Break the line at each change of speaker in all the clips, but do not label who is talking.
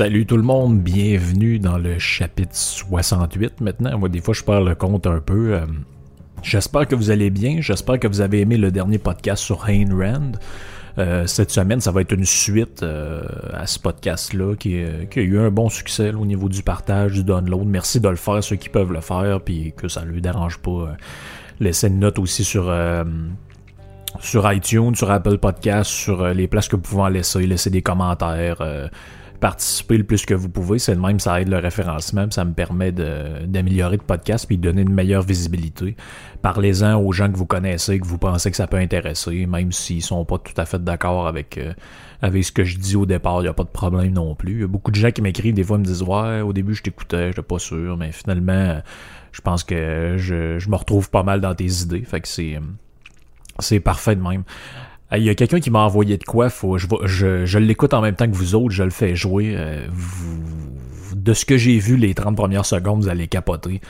Salut tout le monde, bienvenue dans le chapitre 68 maintenant. Moi, des fois, je perds le compte un peu. Euh, j'espère que vous allez bien. J'espère que vous avez aimé le dernier podcast sur Ayn Rand. Euh, cette semaine, ça va être une suite euh, à ce podcast-là qui, a eu un bon succès au niveau du partage, du download. Merci de le faire, ceux qui peuvent le faire, puis que ça ne lui dérange pas. laissez une note aussi sur sur iTunes, sur Apple Podcasts, sur les places que vous pouvez en laisser, laisser des commentaires, participer le plus que vous pouvez. C'est le même, ça aide le référencement, ça me permet d'améliorer le podcast puis de donner une meilleure visibilité. Parlez-en aux gens que vous connaissez, que vous pensez que ça peut intéresser, même s'ils sont pas tout à fait d'accord avec, euh, avec ce que je dis au départ, il n'y a pas de problème non plus. Il y a beaucoup de gens qui m'écrivent, des fois me disent Ouais, au début je t'écoutais, j'étais pas sûr, mais finalement, je pense que je, je me retrouve pas mal dans tes idées. Fait que c'est. C'est parfait de même. Il y a quelqu'un qui m'a envoyé de quoi, faut, je, je, je l'écoute en même temps que vous autres, je le fais jouer. Euh, de ce que j'ai vu les 30 premières secondes, vous allez capoter.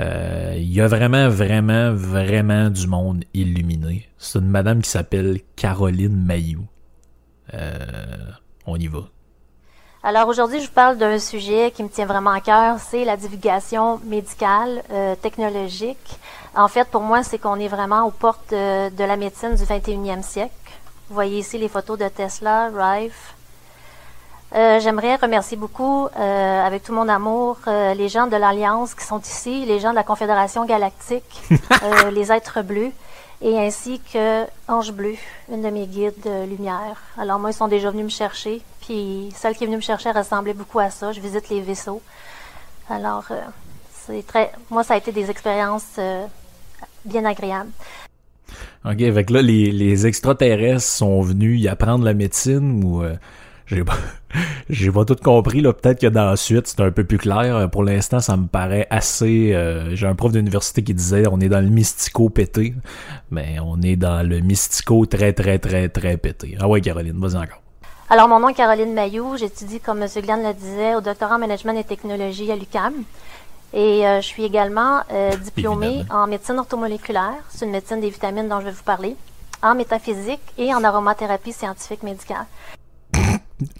Euh, il y a vraiment, vraiment, vraiment du monde illuminé. C'est une madame qui s'appelle Caroline Mayou. Euh, on y va.
Alors aujourd'hui, je vous parle d'un sujet qui me tient vraiment à cœur, c'est la divulgation médicale, technologique. En fait, pour moi, c'est qu'on est vraiment aux portes de, de la médecine du 21e siècle. Vous voyez ici les photos de Tesla, Rife. Euh, J'aimerais remercier beaucoup, euh, avec tout mon amour, euh, les gens de l'Alliance qui sont ici, les gens de la Confédération Galactique, les êtres bleus, et ainsi que Ange Bleu, une de mes guides de lumière. Alors moi, ils sont déjà venus me chercher, puis celle qui est venue me chercher ressemblait beaucoup à ça. Je visite les vaisseaux. Alors, c'est très, moi, ça a été des expériences bien agréables.
OK, avec là, les, les, extraterrestres sont venus y apprendre la médecine ou euh, j'ai pas pas tout compris là, peut-être que dans la suite c'est un peu plus clair. Pour l'instant, ça me paraît assez euh, j'ai un prof d'université qui disait on est dans le mystico pété, mais on est dans le mystico très très très très pété. Ah ouais, Caroline, vas-y encore.
Alors, mon nom est Caroline Mayou. J'étudie, comme M. Glenn le disait, au doctorat en management et technologie à l'UCAM. Et euh, je suis également euh, diplômée en médecine orthomoléculaire, c'est une médecine des vitamines dont je vais vous parler, en métaphysique et en aromathérapie scientifique médicale.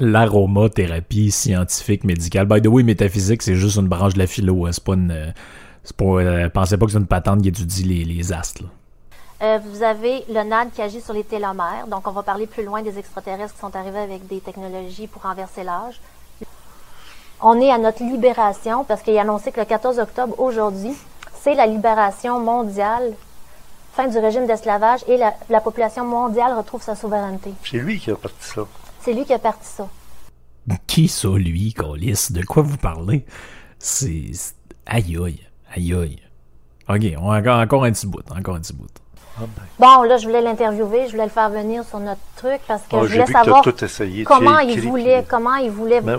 L'aromathérapie scientifique médicale. By the way, métaphysique, c'est juste une branche de la philo. Hein. C'est pas une. Euh, c'est pas, pensez pas que c'est une patente qui étudie les, les astres.
vous avez le NAD qui agit sur les télomères. Donc, on va parler plus loin des extraterrestres qui sont arrivés avec des technologies pour renverser l'âge on est à notre libération parce qu'il a annoncé que le 14 octobre, aujourd'hui, c'est la libération mondiale, fin du régime d'esclavage et la, population mondiale retrouve sa souveraineté.
C'est lui qui a parti ça.
C'est lui qui a parti ça.
Qui ça, lui, Colis? De quoi vous parlez? C'est. Aïe aïe, aïe aïe. Ok, on a encore, encore un petit bout, encore un petit bout.
Ah, ben. Bon, là, je voulais l'interviewer, je voulais le faire venir sur notre truc parce que ah, je voulais savoir comment il voulait, comment il voulait, ben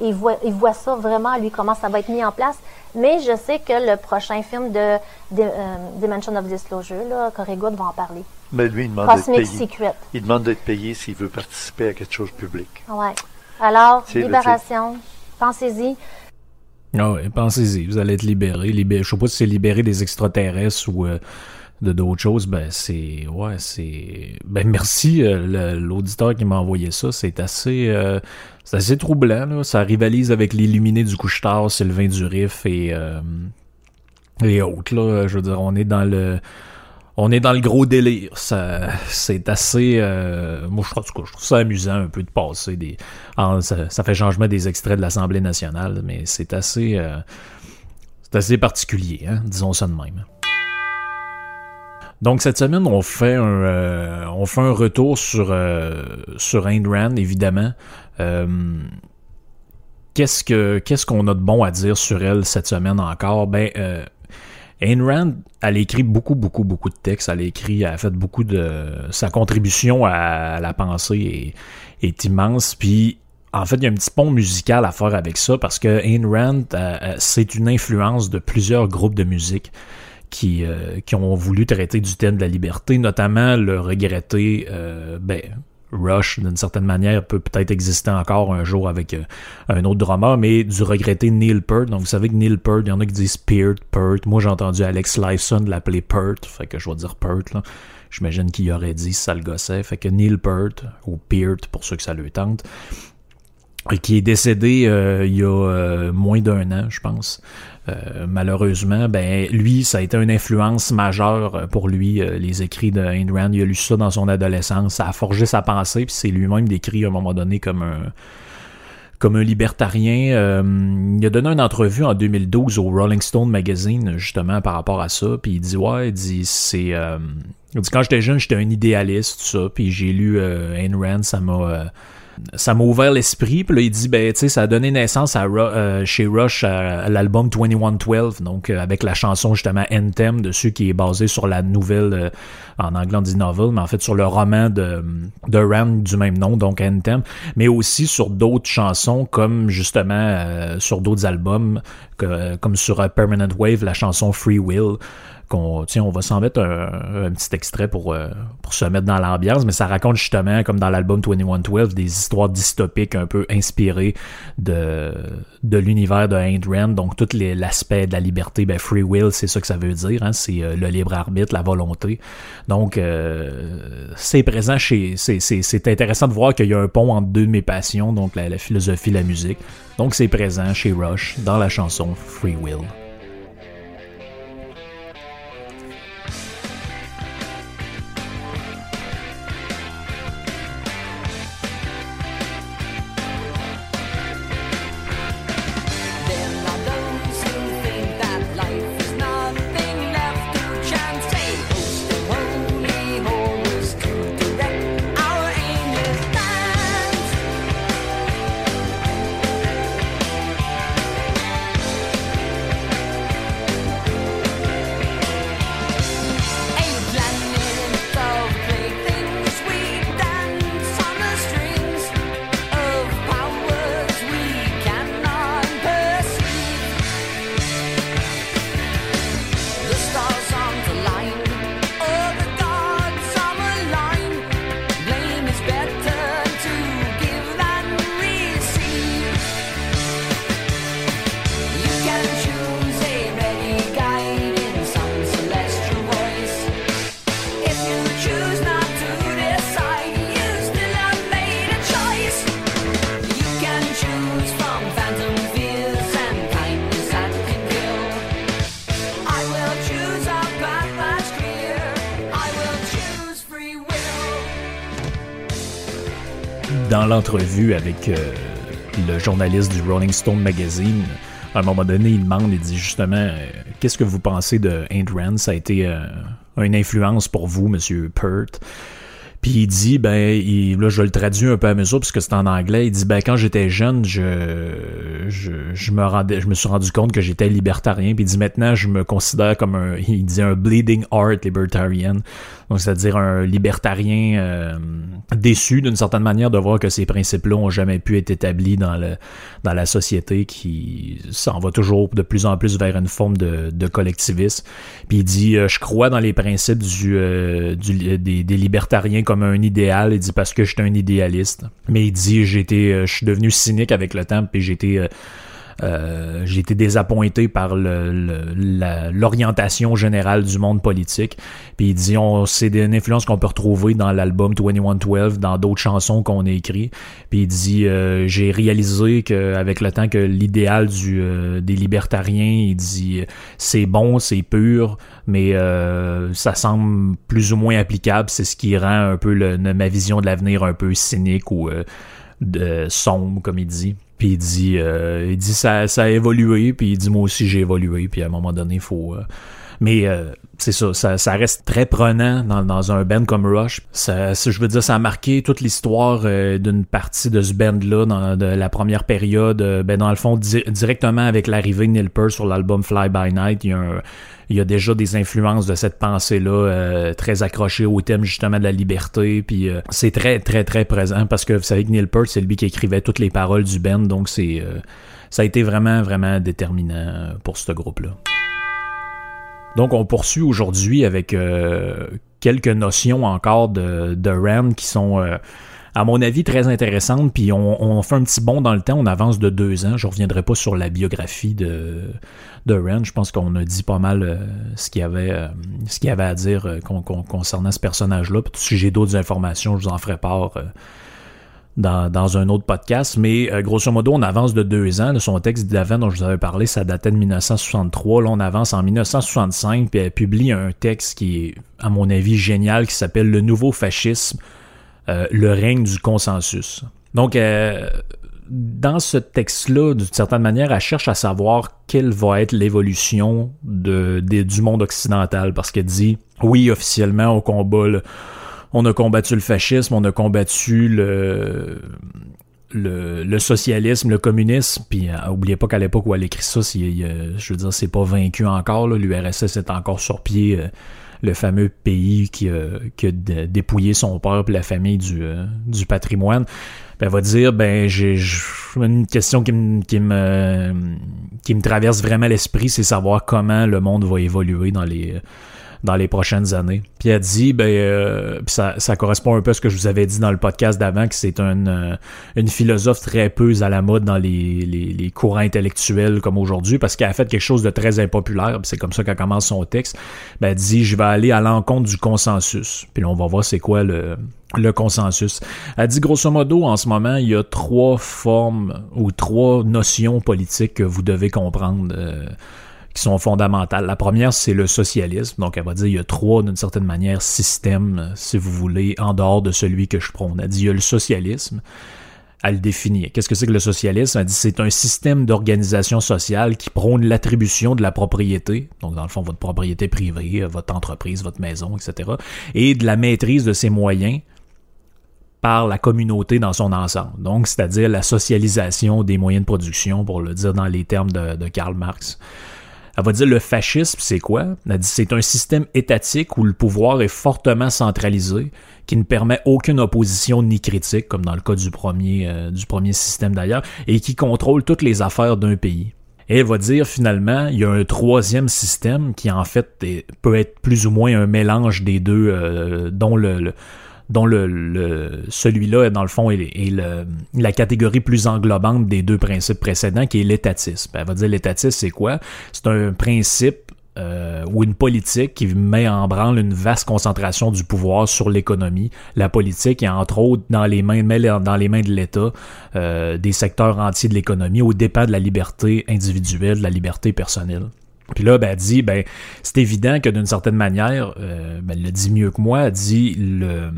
il, voit, il voit ça vraiment, lui, comment ça va être mis en place. Mais je sais que le prochain film de, euh, Dimension of Disclosure, là, Good va en parler.
Mais lui, il demande d'être payé. Il demande d'être payé s'il veut participer à quelque chose de public.
Ouais. Alors, libération, pensez-y.
Ah oui, pensez-y, vous allez être libéré. libéré. Je sais pas si c'est libéré des extraterrestres ou euh, de d'autres choses, ben c'est ouais, c'est ben merci euh, l'auditeur qui m'a envoyé ça, c'est assez euh, c'est assez troublant là. ça rivalise avec l'illuminé du couche-tard, Sylvain Durif et euh, et autres là, je veux dire on est dans le on est dans le gros délire. Ça, c'est assez. moi, je trouve, ça amusant un peu de passer des. ça, ça, fait changement des extraits de l'Assemblée nationale, mais c'est assez. c'est assez particulier, hein, disons ça de même. Donc cette semaine, on fait un, euh, on fait un retour sur, euh, sur Ayn Rand, évidemment. Euh, qu'est-ce que qu'est-ce qu'on a de bon à dire sur elle cette semaine encore? Ben, Ayn Rand, elle a écrit beaucoup, beaucoup, beaucoup de textes. Elle écrit, elle a fait beaucoup de sa contribution à, la pensée est, est immense. Puis en fait, il y a un petit pont musical à faire avec ça parce que Ayn Rand, c'est une influence de plusieurs groupes de musique qui, euh, qui ont voulu traiter du thème de la liberté, notamment le regretter, euh, ben, Rush, d'une certaine manière, peut peut-être exister encore un jour avec euh, un autre drummer, mais du regretter Neil Peart. Donc, vous savez que Neil Peart, il y en a qui disent Peart, Peart. Moi, j'ai entendu Alex Lifeson l'appeler Peart, fait que je vais dire Peart, là. J'imagine qu'il aurait dit ça le. Fait que Neil Peart, ou Peart, pour ceux que ça lui tente, qui est décédé il y a moins d'un an, je pense. malheureusement, ben lui, ça a été une influence majeure pour lui, les écrits de Ayn Rand. Il a lu ça dans son adolescence, ça a forgé sa pensée, puis c'est lui-même décrit à un moment donné comme un comme un libertarien. Euh, il a donné une entrevue en 2012 au Rolling Stone Magazine, justement, par rapport à ça. Puis il dit, ouais, il dit, c'est... Euh, il dit, quand j'étais jeune, j'étais un idéaliste, tout ça. Puis j'ai lu euh, Ayn Rand, ça m'a ça m'a ouvert l'esprit. Puis là, il dit, ben, tu sais, ça a donné naissance à euh, chez Rush à, l'album 2112, donc euh, avec la chanson justement Anthem dessus qui est basée sur la nouvelle, euh, en anglais on dit novel, mais en fait sur le roman de, de Rand du même nom, donc Anthem, mais aussi sur d'autres chansons comme justement sur d'autres albums, comme sur Permanent Wave, la chanson Free Will qu'on on va s'en mettre un, petit extrait pour, euh, pour se mettre dans l'ambiance, mais ça raconte justement, comme dans l'album 2112, des histoires dystopiques un peu inspirées de, l'univers de Ayn. Donc, tout l'aspect de la liberté, ben, free will, c'est ça que ça veut dire. Hein, c'est euh, le libre arbitre, la volonté. Donc, euh, c'est présent chez. C'est intéressant de voir qu'il y a un pont entre deux de mes passions, donc la, la philosophie, la musique. Donc, c'est présent chez Rush dans la chanson Free Will. L'entrevue avec euh, le journaliste du Rolling Stone Magazine, à un moment donné, il demande, il dit justement, euh, qu'est-ce que vous pensez de Ayn Rand? Ça a été euh, une influence pour vous, Monsieur Pert? Puis il dit, ben, là, je le traduis un peu à mesure parce que c'est en anglais. Il dit, ben, quand j'étais jeune, je, je, me rendais, je me suis rendu compte que j'étais libertarien. Puis il dit, maintenant, je me considère comme un, il dit un bleeding heart libertarian. Donc, c'est-à-dire un libertarien euh, déçu d'une certaine manière de voir que ces principes-là ont jamais pu être établis dans le dans la société qui s'en va toujours de plus en plus vers une forme de, de collectivisme. Puis il dit, euh, je crois dans les principes du, euh, du des, des, libertariens un idéal. Il dit parce que je suis un idéaliste. Mais il dit, j'étais, je suis devenu cynique avec le temps, puis j'étais euh, j'ai été désappointé par l'orientation générale du monde politique. Puis il dit, c'est une influence qu'on peut retrouver dans l'album 2112, dans d'autres chansons qu'on a écrit. Puis il dit, euh, j'ai réalisé qu'avec le temps que l'idéal du euh, des libertariens, il dit, c'est bon, c'est pur, mais ça semble plus ou moins applicable. C'est ce qui rend un peu le, ma vision de l'avenir un peu cynique ou de sombre, comme il dit. Puis il dit, euh, il dit ça, ça a évolué, puis il dit moi aussi j'ai évolué, puis à un moment donné, il faut... Euh, mais euh, c'est ça, ça, reste très prenant dans, dans un band comme Rush. Ça, je veux dire, ça a marqué toute l'histoire d'une partie de ce band-là dans de la première période. ben dans le fond, directement avec l'arrivée de Neil Peart sur l'album Fly By Night, il y a déjà des influences de cette pensée-là euh, très accrochée au thème justement de la liberté. Puis euh, c'est très, très, très présent parce que vous savez que Neil Peart, c'est lui qui écrivait toutes les paroles du band. Donc c'est euh, ça a été vraiment, vraiment déterminant pour ce groupe-là. Donc on poursuit aujourd'hui avec quelques notions encore de, de qui sont à mon avis, très intéressante. Puis on, fait un petit bond dans le temps, on avance de deux ans. Je reviendrai pas sur la biographie de, de Rand. Je pense qu'on a dit pas mal euh, ce qu'il y avait, euh, à dire euh, concernant ce personnage-là. Puis si j'ai d'autres informations, je vous en ferai part dans, un autre podcast, mais euh, grosso modo, on avance de deux ans. son texte d'avant dont je vous avais parlé, ça datait de 1963. Là, on avance en 1965, puis elle publie un texte qui est, à mon avis, génial, qui s'appelle Le nouveau fascisme, euh, le règne du consensus. Donc, euh, dans ce texte-là, d'une certaine manière, elle cherche à savoir quelle va être l'évolution de, du monde occidental, parce qu'elle dit, oui, officiellement, on combat on a combattu le fascisme, on a combattu le, le, socialisme, le communisme, puis euh, oubliez pas qu'à l'époque où elle écrit ça, je veux dire, c'est pas vaincu encore, l'URSS est encore sur pied, euh, le fameux pays qui, qui a dépouillé son peuple, la famille du, euh, du patrimoine. Ben, elle va dire, ben j'ai une question qui qui me, qui me traverse vraiment l'esprit, c'est savoir comment le monde va évoluer dans les dans les prochaines années. Puis elle dit, ben, euh, ça, ça, correspond un peu à ce que je vous avais dit dans le podcast d'avant, que c'est une, euh, une philosophe très peu à la mode dans les, les, les courants intellectuels comme aujourd'hui, parce qu'elle a fait quelque chose de très impopulaire, c'est comme ça qu'elle commence son texte. Ben, elle dit, je vais aller à l'encontre du consensus. Puis là, on va voir c'est quoi le, le consensus. Elle dit grosso modo, en ce moment, il y a trois formes ou trois notions politiques que vous devez comprendre. Euh, qui sont fondamentales. La première, c'est le socialisme. Donc, elle va dire il y a trois, d'une certaine manière, systèmes, si vous voulez, en dehors de celui que je prône. Elle dit il y a le socialisme. Elle définit. Qu'est-ce que c'est que le socialisme? Elle dit c'est un système d'organisation sociale qui prône l'attribution de la propriété, donc dans le fond votre propriété privée, votre entreprise, votre maison, etc., et de la maîtrise de ses moyens par la communauté dans son ensemble. Donc, c'est-à-dire la socialisation des moyens de production, pour le dire dans les termes de Karl Marx. Elle va dire le fascisme, c'est quoi? Elle dit c'est un système étatique où le pouvoir est fortement centralisé, qui ne permet aucune opposition ni critique, comme dans le cas du premier, euh, du premier système d'ailleurs, et qui contrôle toutes les affaires d'un pays. Et elle va dire finalement, il y a un troisième système qui en fait peut être plus ou moins un mélange des deux, euh, dont le dont le, celui-là, dans le fond, est, la catégorie plus englobante des deux principes précédents, qui est l'étatisme. Elle va dire l'étatisme, c'est quoi? C'est un principe euh, ou une politique qui met en branle une vaste concentration du pouvoir sur l'économie, la politique et entre autres dans les mains, dans les mains de l'État, euh, des secteurs entiers de l'économie au départ de la liberté individuelle, de la liberté personnelle. Puis là, ben, elle dit, ben, c'est évident que d'une certaine manière, euh, ben, elle le dit mieux que moi, elle dit le,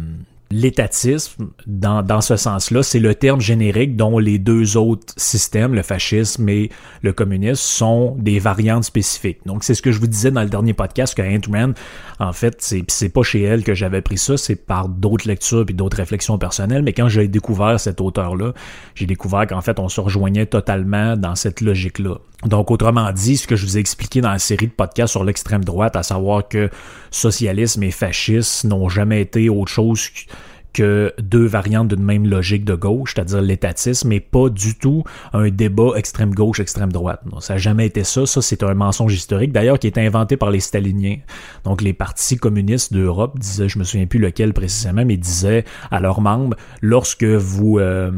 l'étatisme, dans, dans ce sens-là, c'est le terme générique dont les deux autres systèmes, le fascisme et le communisme, sont des variantes spécifiques. Donc, c'est ce que je vous disais dans le dernier podcast, que Ant-Man, en fait, c'est, c'est pas chez elle que j'avais pris ça, c'est par d'autres lectures puis d'autres réflexions personnelles, mais quand j'ai découvert cet auteur-là, j'ai découvert qu'en fait, on se rejoignait totalement dans cette logique-là. Donc, autrement dit, ce que je vous ai expliqué dans la série de podcasts sur l'extrême droite, à savoir que socialisme et fascisme n'ont jamais été autre chose que que deux variantes d'une même logique de gauche, c'est-à-dire l'étatisme, et pas du tout un débat extrême gauche, extrême droite. Non, ça n'a jamais été ça. Ça, c'est un mensonge historique, d'ailleurs, qui est inventé par les staliniens. Donc, les partis communistes d'Europe disaient, je me souviens plus lequel précisément, mais disaient à leurs membres, lorsque vous, euh,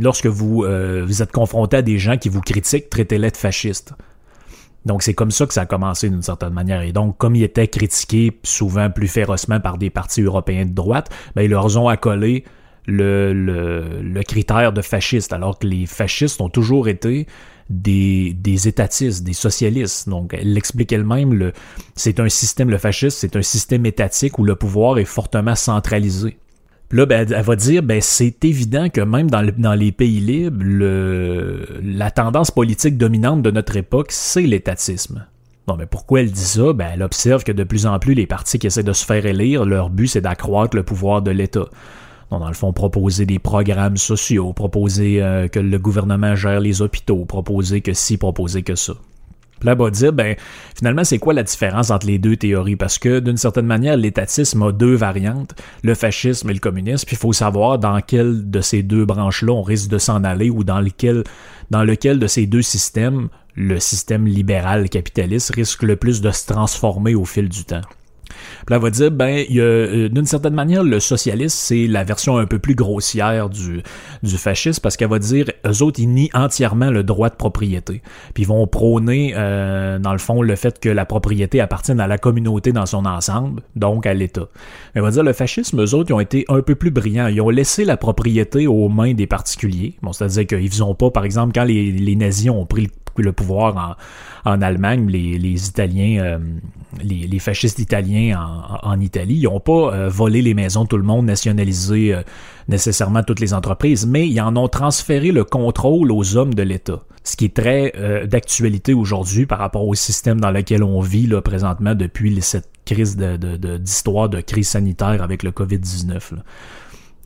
lorsque vous, euh, vous êtes confronté à des gens qui vous critiquent, traitez-les de fascistes. Donc c'est comme ça que ça a commencé d'une certaine manière. Et donc, comme il était critiqué souvent plus férocement par des partis européens de droite, ben, ils leur ont accolé le, critère de fasciste, alors que les fascistes ont toujours été des, des étatistes, des socialistes. Donc, elle l'explique elle-même, le, c'est un système, le fascisme, c'est un système étatique où le pouvoir est fortement centralisé. Là, ben, elle va dire, ben, c'est évident que même dans, les pays libres, le, la tendance politique dominante de notre époque, c'est l'étatisme. Bon, mais pourquoi elle dit ça? Ben, elle observe que de plus en plus, les partis qui essaient de se faire élire, leur but, c'est d'accroître le pouvoir de l'État. Donc, dans le fond, proposer des programmes sociaux, proposer euh, que le gouvernement gère les hôpitaux, proposer que ci, proposer que ça. Puis là, va dire, ben, finalement, c'est quoi la différence entre les deux théories? Parce que, d'une certaine manière, l'étatisme a deux variantes, le fascisme et le communisme, puis il faut savoir dans quelle de ces deux branches-là on risque de s'en aller ou dans lequel, dans lequel de ces deux systèmes le système libéral capitaliste risque le plus de se transformer au fil du temps. Puis là, elle va dire, ben, il y a, euh, d'une certaine manière, le socialiste, c'est la version un peu plus grossière du, du fascisme, parce qu'elle va dire, eux autres, ils nient entièrement le droit de propriété. Puis ils vont prôner, euh, dans le fond, le fait que la propriété appartienne à la communauté dans son ensemble, donc à l'État. Elle va dire, le fascisme, eux autres, ils ont été un peu plus brillants. Ils ont laissé la propriété aux mains des particuliers. Bon, c'est-à-dire qu'ils ont pas, par exemple, quand les, les nazis ont pris le pouvoir en, en Allemagne, les, les Italiens, euh, les, fascistes italiens en, en Italie, ils n'ont pas euh, volé les maisons de tout le monde, nationalisé euh, nécessairement toutes les entreprises, mais ils en ont transféré le contrôle aux hommes de l'État. Ce qui est très d'actualité aujourd'hui par rapport au système dans lequel on vit là, présentement depuis cette crise d'histoire de, de, de crise sanitaire avec le COVID-19.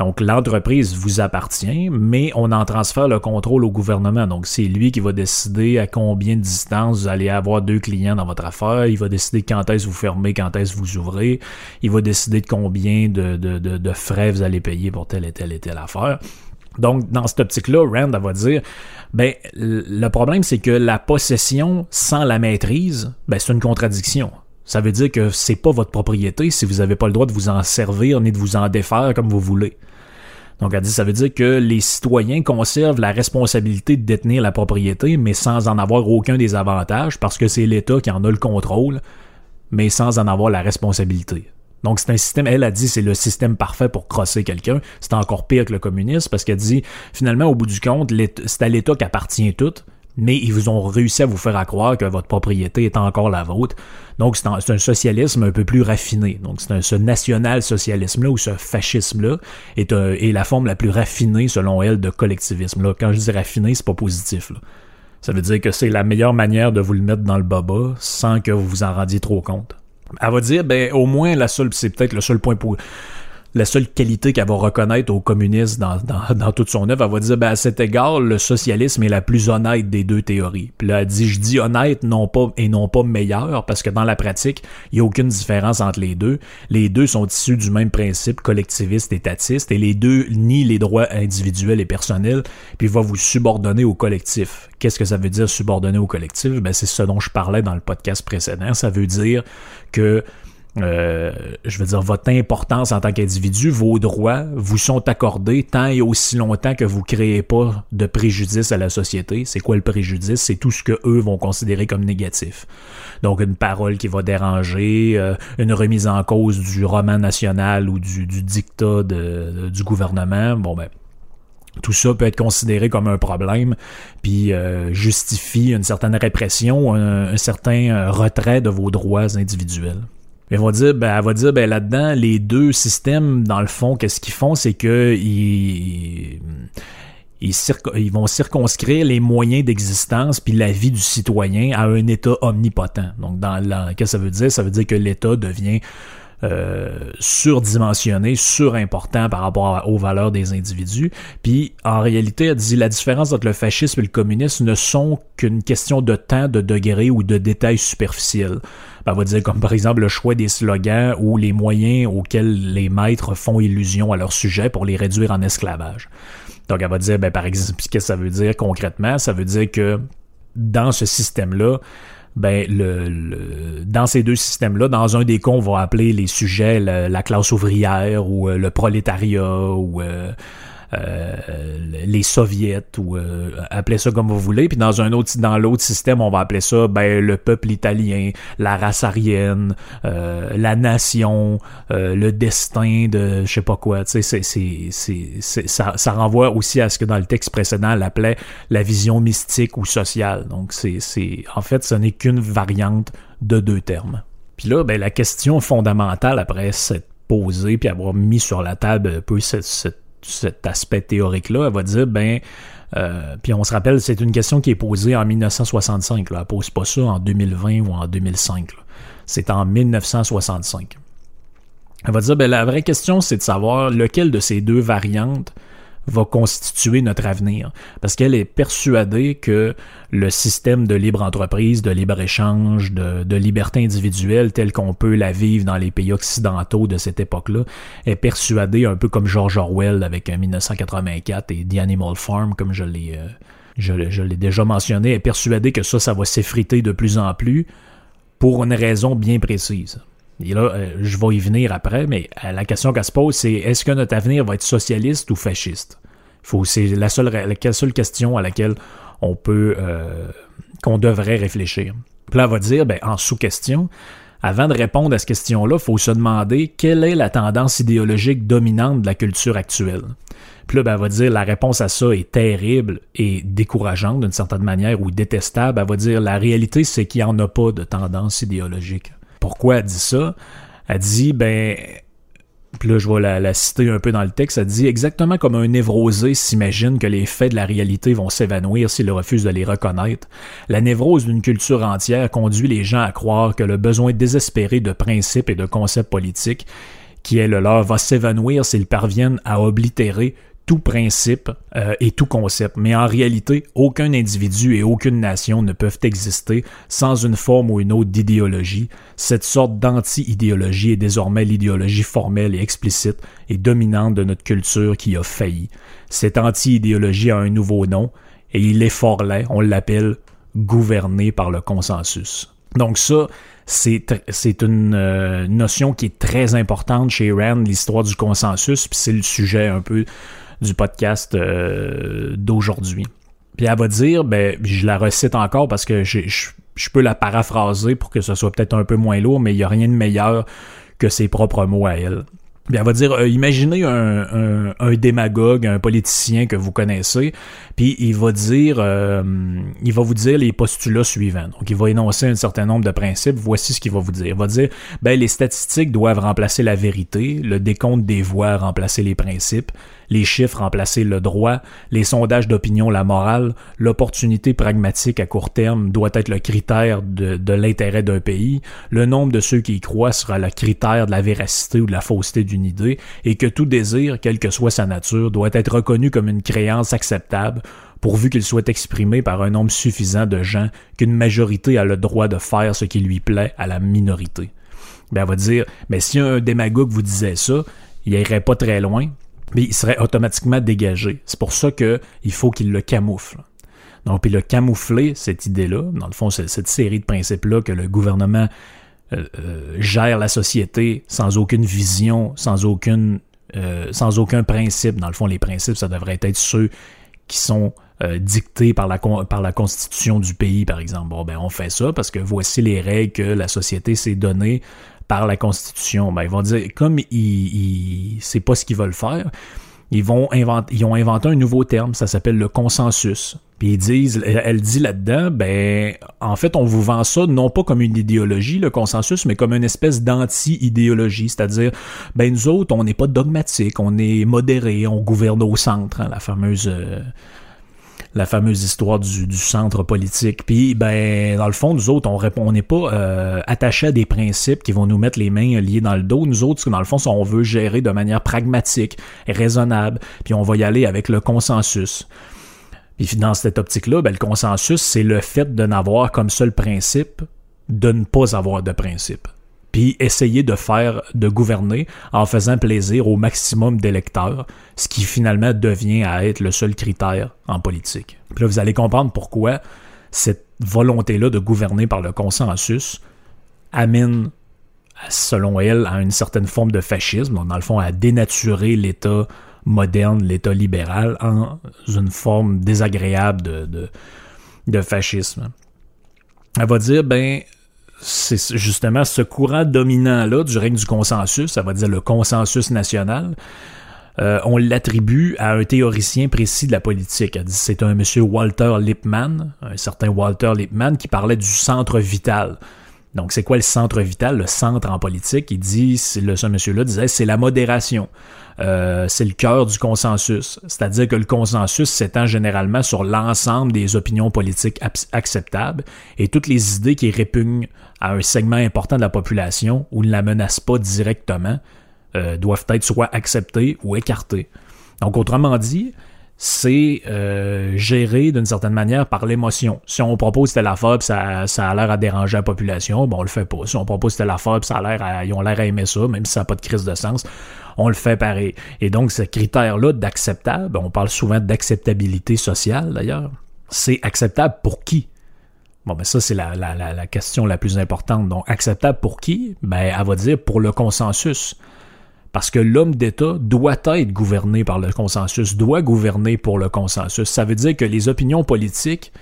Donc l'entreprise vous appartient, mais on en transfère le contrôle au gouvernement. Donc c'est lui qui va décider à combien de distance vous allez avoir deux clients dans votre affaire. Il va décider quand est-ce vous fermez, quand est-ce vous ouvrez. Il va décider de combien de, de, de, frais vous allez payer pour telle et telle et telle affaire. Donc, dans cette optique-là, Rand va dire, ben, le problème, c'est que la possession sans la maîtrise, ben, c'est une contradiction. Ça veut dire que c'est pas votre propriété si vous n'avez pas le droit de vous en servir ni de vous en défaire comme vous voulez. Donc, elle dit, ça veut dire que les citoyens conservent la responsabilité de détenir la propriété, mais sans en avoir aucun des avantages, parce que c'est l'État qui en a le contrôle, mais sans en avoir la responsabilité. Donc, c'est un système, elle a dit, c'est le système parfait pour crosser quelqu'un. C'est encore pire que le communisme, parce qu'elle dit, finalement, au bout du compte, c'est à l'État qu'appartient tout, mais ils vous ont réussi à vous faire croire que votre propriété est encore la vôtre. Donc, c'est un, socialisme un peu plus raffiné. Donc, c'est ce national-socialisme-là ou ce fascisme-là est, est, la forme la plus raffinée, selon elle, de collectivisme. Là, quand je dis raffiné, c'est pas positif. Ça veut dire que c'est la meilleure manière de vous le mettre dans le baba sans que vous vous en rendiez trop compte. Elle va dire, ben, au moins, la seule, c'est peut-être le seul point pour la seule qualité qu'elle va reconnaître aux communistes dans, dans, toute son œuvre, elle va dire ben, à cet égard, le socialisme est la plus honnête des deux théories. Puis là, elle dit je dis honnête non pas et non pas meilleur parce que dans la pratique, il n'y a aucune différence entre les deux. Les deux sont issus du même principe collectiviste étatiste et les deux nient les droits individuels et personnels puis va vous subordonner au collectif. Qu'est-ce que ça veut dire subordonner au collectif? Ben c'est ce dont je parlais dans le podcast précédent. Ça veut dire que euh, je veux dire, votre importance en tant qu'individu, vos droits vous sont accordés tant et aussi longtemps que vous créez pas de préjudice à la société. C'est quoi le préjudice? C'est tout ce que eux vont considérer comme négatif. Donc, une parole qui va déranger, euh, une remise en cause du roman national ou du, dictat du gouvernement. Bon, ben, tout ça peut être considéré comme un problème, puis euh, justifie une certaine répression, un certain retrait de vos droits individuels. Elle va dire, ben, elle va dire, ben, là-dedans, les deux systèmes, dans le fond, qu'est-ce qu'ils font, c'est que ils, ils, vont circonscrire les moyens d'existence puis la vie du citoyen à un État omnipotent. Donc, dans qu'est-ce que ça veut dire? Ça veut dire que l'État devient euh, surdimensionné, surimportant par rapport aux valeurs des individus. Puis en réalité, elle dit la différence entre le fascisme et le communisme ne sont qu'une question de temps, de degré ou de détails superficiels. Elle va dire comme par exemple le choix des slogans ou les moyens auxquels les maîtres font illusion à leur sujet pour les réduire en esclavage. Donc elle va dire, ben, par exemple, qu'est-ce que ça veut dire concrètement? Ça veut dire que dans ce système-là, ben le, dans ces deux systèmes-là, dans un des cas, on va appeler les sujets la, classe ouvrière ou euh, le prolétariat ou euh, les soviets ou euh, appelez ça comme vous voulez. Puis dans un autre, dans l'autre système, on va appeler ça ben, le peuple italien, la race arienne, euh, la nation, le destin de je sais pas quoi. Tu sais, c'est, c'est, ça, ça renvoie aussi à ce que dans le texte précédent, elle appelait la vision mystique ou sociale. Donc c'est, c'est en fait, ce n'est qu'une variante de deux termes. Puis là, ben, la question fondamentale après s'être posée puis avoir mis sur la table un peu cette, cette cet aspect théorique-là, elle va dire, ben, euh, puis on se rappelle, c'est une question qui est posée en 1965. Là. Elle pose pas ça en 2020 ou en 2005. C'est en 1965. Elle va dire, ben, la vraie question, c'est de savoir lequel de ces deux variantes va constituer notre avenir. Parce qu'elle est persuadée que le système de libre entreprise, de libre-échange, de, liberté individuelle tel qu'on peut la vivre dans les pays occidentaux de cette époque-là, est persuadée un peu comme George Orwell avec 1984 et The Animal Farm, comme je l'ai... Euh, je, l'ai déjà mentionné, est persuadée que ça, ça va s'effriter de plus en plus pour une raison bien précise. Et là, euh, je vais y venir après, mais euh, la question qu'elle se pose, c'est est-ce que notre avenir va être socialiste ou fasciste? C'est la seule, la seule question à laquelle on peut, euh, qu'on devrait réfléchir. Puis là, elle va dire, ben, en sous-question, avant de répondre à cette question-là, il faut se demander quelle est la tendance idéologique dominante de la culture actuelle. Puis là, ben, elle va dire la réponse à ça est terrible et décourageante d'une certaine manière ou détestable. Elle va dire la réalité, c'est qu'il n'y en a pas de tendance idéologique. Pourquoi elle dit ça? Elle dit, ben, puis là, je vais la, citer un peu dans le texte. Elle dit exactement comme un névrosé s'imagine que les faits de la réalité vont s'évanouir s'il refuse de les reconnaître. La névrose d'une culture entière conduit les gens à croire que le besoin désespéré de principes et de concepts politiques qui est le leur va s'évanouir s'ils parviennent à oblitérer tout principe euh, et tout concept. Mais en réalité, aucun individu et aucune nation ne peuvent exister sans une forme ou une autre d'idéologie. Cette sorte d'anti-idéologie est désormais l'idéologie formelle et explicite et dominante de notre culture qui a failli. Cette anti-idéologie a un nouveau nom et il est fort laid, on l'appelle gouverné par le consensus. Donc ça, c'est une euh, notion qui est très importante chez Rand, l'histoire du consensus, puis c'est le sujet un peu du podcast euh, d'aujourd'hui. Puis elle va dire, ben, je la recite encore parce que je, je peux la paraphraser pour que ce soit peut-être un peu moins lourd, mais il n'y a rien de meilleur que ses propres mots à elle. Bien, elle va dire, euh, imaginez un, un, démagogue, un politicien que vous connaissez, puis il va dire, euh, il va vous dire les postulats suivants. Donc, il va énoncer un certain nombre de principes. Voici ce qu'il va vous dire. Il va dire, ben, les statistiques doivent remplacer la vérité, le décompte des voix remplacer les principes, les chiffres remplacer le droit, les sondages d'opinion la morale, l'opportunité pragmatique à court terme doit être le critère de, l'intérêt d'un pays, le nombre de ceux qui y croient sera le critère de la véracité ou de la fausseté d'une idée, et que tout désir, quelle que soit sa nature, doit être reconnu comme une créance acceptable, pourvu qu'il soit exprimé par un nombre suffisant de gens qu'une majorité a le droit de faire ce qui lui plaît à la minorité. Ben, elle va dire, mais si un démagogue vous disait ça, il irait pas très loin, mais il serait automatiquement dégagé. C'est pour ça qu'il faut qu'il le camoufle. Donc, puis le camoufler, cette idée-là, dans le fond, cette série de principes-là que le gouvernement euh, euh, gère la société sans aucune vision, sans aucune euh, sans aucun principe. Dans le fond, les principes, ça devrait être ceux qui sont dictés par la, par la constitution du pays, par exemple. Bon, ben, on fait ça parce que voici les règles que la société s'est données par la Constitution. Ben, ils vont dire, comme ils, c'est pas ce qu'ils veulent faire, ils vont inventer, ils ont inventé un nouveau terme, ça s'appelle le consensus. Puis ils disent, elle dit là-dedans, ben, en fait, on vous vend ça non pas comme une idéologie, le consensus, mais comme une espèce d'anti-idéologie. C'est-à-dire, ben, nous autres, on n'est pas dogmatique, on est modéré, on gouverne au centre, hein, la fameuse, euh, la fameuse histoire du, centre politique. Puis, ben, dans le fond, nous autres, on n'est pas euh, attachés à des principes qui vont nous mettre les mains liées dans le dos. Nous autres, dans le fond, on veut gérer de manière pragmatique, raisonnable, puis on va y aller avec le consensus. Puis dans cette optique-là, ben, le consensus, c'est le fait de n'avoir comme seul principe de ne pas avoir de principe puis essayer de faire, de gouverner en faisant plaisir au maximum d'électeurs, ce qui finalement devient à être le seul critère en politique. Puis là, vous allez comprendre pourquoi cette volonté-là de gouverner par le consensus amène, selon elle, à une certaine forme de fascisme, dans le fond, à dénaturer l'État moderne, l'État libéral, en une forme désagréable de, fascisme. Elle va dire, ben, c'est justement ce courant dominant-là du règne du consensus, ça va dire le consensus national, euh, on l'attribue à un théoricien précis de la politique. C'est un monsieur Walter Lippmann, un certain Walter Lippmann, qui parlait du centre vital. Donc, c'est quoi le centre vital, le centre en politique? Il dit, ce monsieur-là disait, c'est la modération. Euh, c'est le cœur du consensus. C'est-à-dire que le consensus s'étend généralement sur l'ensemble des opinions politiques acceptables et toutes les idées qui répugnent à un segment important de la population ou ne la menacent pas directement euh, doivent être soit acceptées ou écartées. Donc, autrement dit, c'est euh, géré d'une certaine manière par l'émotion. Si on propose telle affaire ça, ça a l'air à déranger la population, bon on le fait pas. Si on propose telle affaire ça a l'air ils ont l'air à aimer ça, même si ça n'a pas de crise de sens, on le fait pareil. Et donc ce critère-là d'acceptable, on parle souvent d'acceptabilité sociale d'ailleurs, c'est acceptable pour qui? Bon, ben ça, c'est la, la, la, question la plus importante. Donc, acceptable pour qui? Ben, elle va dire pour le consensus. Parce que l'homme d'État doit être gouverné par le consensus, doit gouverner pour le consensus. Ça veut dire que les opinions politiques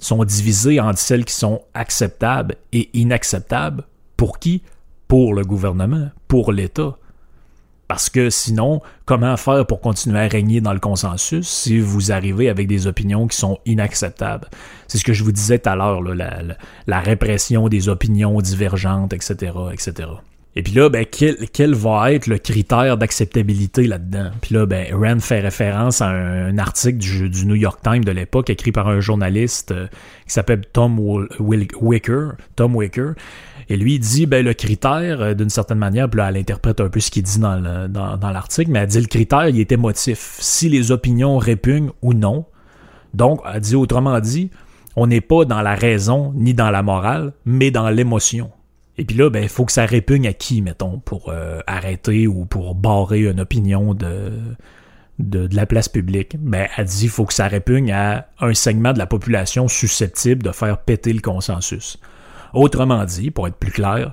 sont divisées entre celles qui sont acceptables et inacceptables. Pour qui? Pour le gouvernement, pour l'État. Parce que sinon, comment faire pour continuer à régner dans le consensus si vous arrivez avec des opinions qui sont inacceptables? C'est ce que je vous disais tout à l'heure, la, répression des opinions divergentes, etc., etc. Et puis là, ben, quel, va être le critère d'acceptabilité là-dedans? Puis là, ben, Rand fait référence à un, article du, New York Times de l'époque, écrit par un journaliste euh, qui s'appelle Tom Wicker. Tom Wicker. Et lui, il dit, ben, le critère, euh, d'une certaine manière, puis là, elle interprète un peu ce qu'il dit dans, l'article, mais elle dit le critère, il est émotif. Si les opinions répugnent ou non. Donc, elle dit autrement dit, on n'est pas dans la raison ni dans la morale, mais dans l'émotion. Et puis là, ben, faut que ça répugne à qui, mettons, pour euh, arrêter ou pour barrer une opinion de, de, la place publique? Ben, elle dit faut que ça répugne à un segment de la population susceptible de faire péter le consensus. Autrement dit, pour être plus clair,